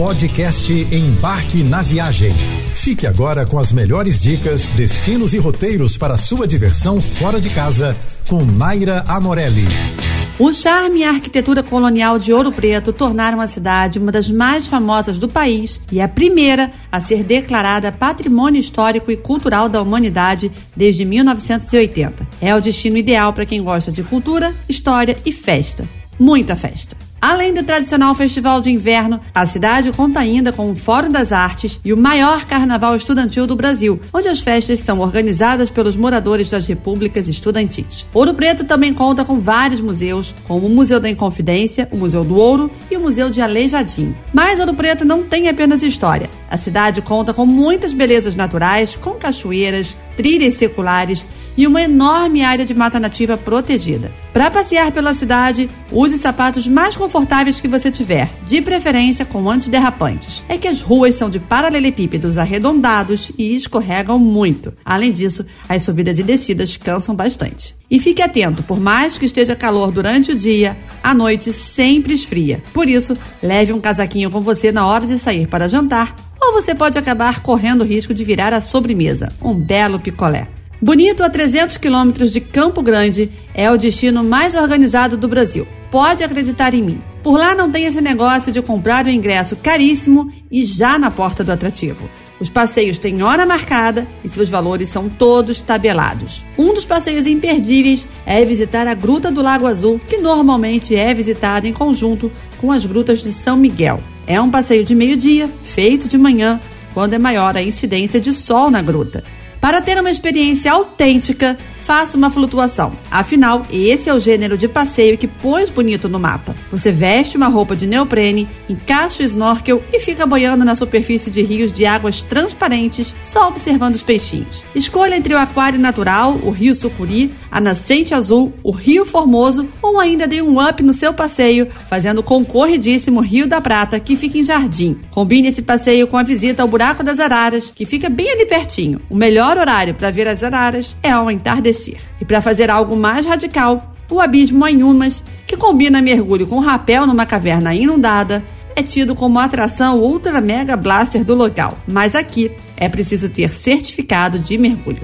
Podcast Embarque na Viagem. Fique agora com as melhores dicas, destinos e roteiros para sua diversão fora de casa com Naira Amorelli. O charme e a arquitetura colonial de Ouro Preto tornaram a cidade uma das mais famosas do país e a primeira a ser declarada Patrimônio Histórico e Cultural da Humanidade desde 1980. É o destino ideal para quem gosta de cultura, história e festa. Muita festa. Além do tradicional festival de inverno, a cidade conta ainda com o Fórum das Artes e o maior carnaval estudantil do Brasil, onde as festas são organizadas pelos moradores das repúblicas estudantis. Ouro Preto também conta com vários museus, como o Museu da Inconfidência, o Museu do Ouro e o Museu de Aleijadinho. Mas Ouro Preto não tem apenas história. A cidade conta com muitas belezas naturais, com cachoeiras, trilhas seculares e uma enorme área de mata nativa protegida. Para passear pela cidade, use sapatos mais confortáveis que você tiver, de preferência com antiderrapantes. É que as ruas são de paralelepípedos arredondados e escorregam muito. Além disso, as subidas e descidas cansam bastante. E fique atento, por mais que esteja calor durante o dia, a noite sempre esfria. Por isso, leve um casaquinho com você na hora de sair para jantar, ou você pode acabar correndo o risco de virar a sobremesa, um belo picolé. Bonito, a 300 quilômetros de Campo Grande, é o destino mais organizado do Brasil. Pode acreditar em mim. Por lá não tem esse negócio de comprar o ingresso caríssimo e já na porta do atrativo. Os passeios têm hora marcada e seus valores são todos tabelados. Um dos passeios imperdíveis é visitar a Gruta do Lago Azul, que normalmente é visitada em conjunto com as grutas de São Miguel. É um passeio de meio-dia, feito de manhã, quando é maior a incidência de sol na gruta. Para ter uma experiência autêntica, faça uma flutuação. Afinal, esse é o gênero de passeio que pôs bonito no mapa. Você veste uma roupa de neoprene, encaixa o snorkel e fica boiando na superfície de rios de águas transparentes, só observando os peixinhos. Escolha entre o aquário natural, o rio Sucuri, a nascente azul, o rio Formoso ou ainda dê um up no seu passeio, fazendo o concorridíssimo Rio da Prata, que fica em Jardim. Combine esse passeio com a visita ao Buraco das Araras, que fica bem ali pertinho. O melhor horário para ver as araras é ao entardecer E para fazer algo mais radical, o abismo Anhumas, que combina mergulho com rapel numa caverna inundada, é tido como atração ultra mega blaster do local. Mas aqui é preciso ter certificado de mergulho.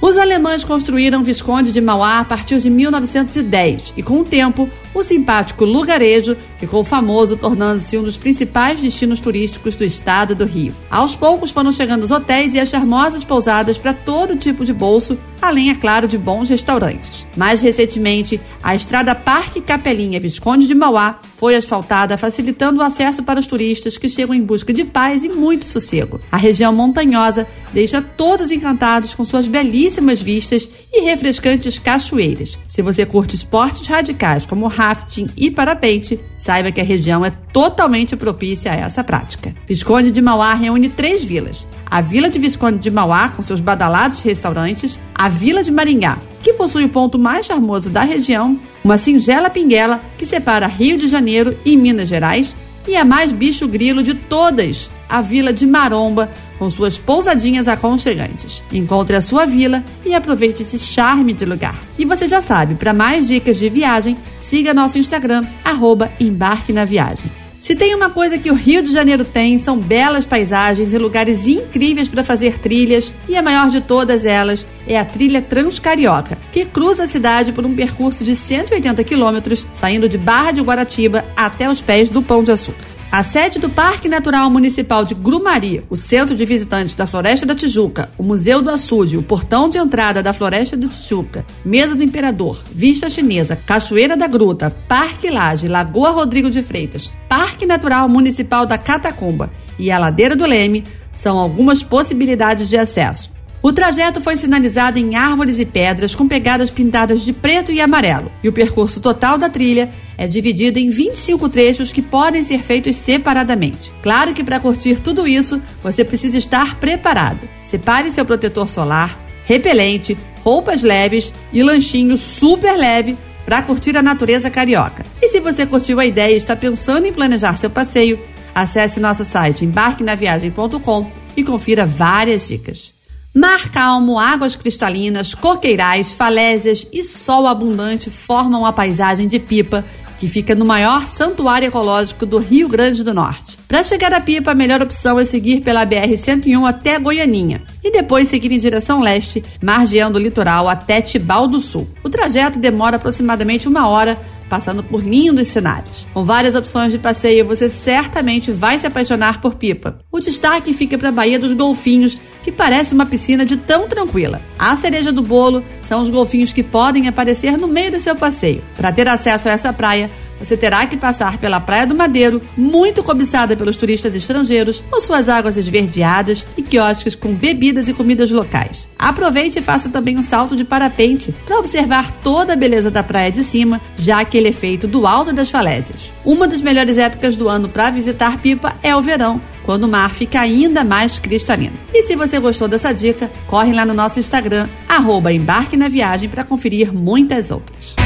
Os alemães construíram Visconde de Mauá a partir de 1910 e, com o tempo, o simpático lugarejo ficou famoso, tornando-se um dos principais destinos turísticos do estado do Rio. Aos poucos foram chegando os hotéis e as charmosas pousadas para todo tipo de bolso, além, é claro, de bons restaurantes. Mais recentemente, a estrada Parque Capelinha Visconde de Mauá foi asfaltada, facilitando o acesso para os turistas que chegam em busca de paz e muito sossego. A região montanhosa deixa todos encantados com suas belíssimas vistas e refrescantes cachoeiras. Se você curte esportes radicais como rafting e parapente, saiba que a região é totalmente propícia a essa prática. Visconde de Mauá reúne três vilas: a Vila de Visconde de Mauá, com seus badalados restaurantes, a Vila de Maringá, que possui o ponto mais charmoso da região, uma singela pinguela que separa Rio de Janeiro e Minas Gerais, e a mais bicho grilo de todas, a Vila de Maromba, com suas pousadinhas aconchegantes. Encontre a sua vila e aproveite esse charme de lugar. E você já sabe, para mais dicas de viagem, siga nosso Instagram, arroba Embarque na Viagem. Se tem uma coisa que o Rio de Janeiro tem, são belas paisagens e lugares incríveis para fazer trilhas, e a maior de todas elas é a trilha Transcarioca, que cruza a cidade por um percurso de 180 quilômetros, saindo de Barra de Guaratiba até os pés do Pão de Açúcar. A sede do Parque Natural Municipal de Grumari, o Centro de Visitantes da Floresta da Tijuca, o Museu do Açude, o portão de entrada da Floresta da Tijuca, Mesa do Imperador, Vista Chinesa, Cachoeira da Gruta, Parque Laje, Lagoa Rodrigo de Freitas, Parque Natural Municipal da Catacumba e a Ladeira do Leme são algumas possibilidades de acesso. O trajeto foi sinalizado em árvores e pedras com pegadas pintadas de preto e amarelo, e o percurso total da trilha é dividido em 25 trechos que podem ser feitos separadamente. Claro que para curtir tudo isso, você precisa estar preparado. Separe seu protetor solar, repelente, roupas leves e lanchinho super leve para curtir a natureza carioca. E se você curtiu a ideia e está pensando em planejar seu passeio, acesse nosso site embarquenaviagem.com e confira várias dicas. Mar calmo, águas cristalinas, coqueirais, falésias e sol abundante formam a paisagem de Pipa que fica no maior santuário ecológico do Rio Grande do Norte. Para chegar a Pipa, a melhor opção é seguir pela BR-101 até Goianinha e depois seguir em direção leste, margeando o litoral até Tibau do Sul. O trajeto demora aproximadamente uma hora passando por lindos cenários. Com várias opções de passeio, você certamente vai se apaixonar por Pipa. O destaque fica para a Baía dos Golfinhos, que parece uma piscina de tão tranquila. A cereja do bolo são os golfinhos que podem aparecer no meio do seu passeio. Para ter acesso a essa praia, você terá que passar pela Praia do Madeiro, muito cobiçada pelos turistas estrangeiros, com suas águas esverdeadas e quiosques com bebidas e comidas locais. Aproveite e faça também um salto de parapente para observar toda a beleza da praia de cima, já que ele é feito do alto das falésias. Uma das melhores épocas do ano para visitar Pipa é o verão, quando o mar fica ainda mais cristalino. E se você gostou dessa dica, corre lá no nosso Instagram, arroba Embarque na Viagem, para conferir muitas outras.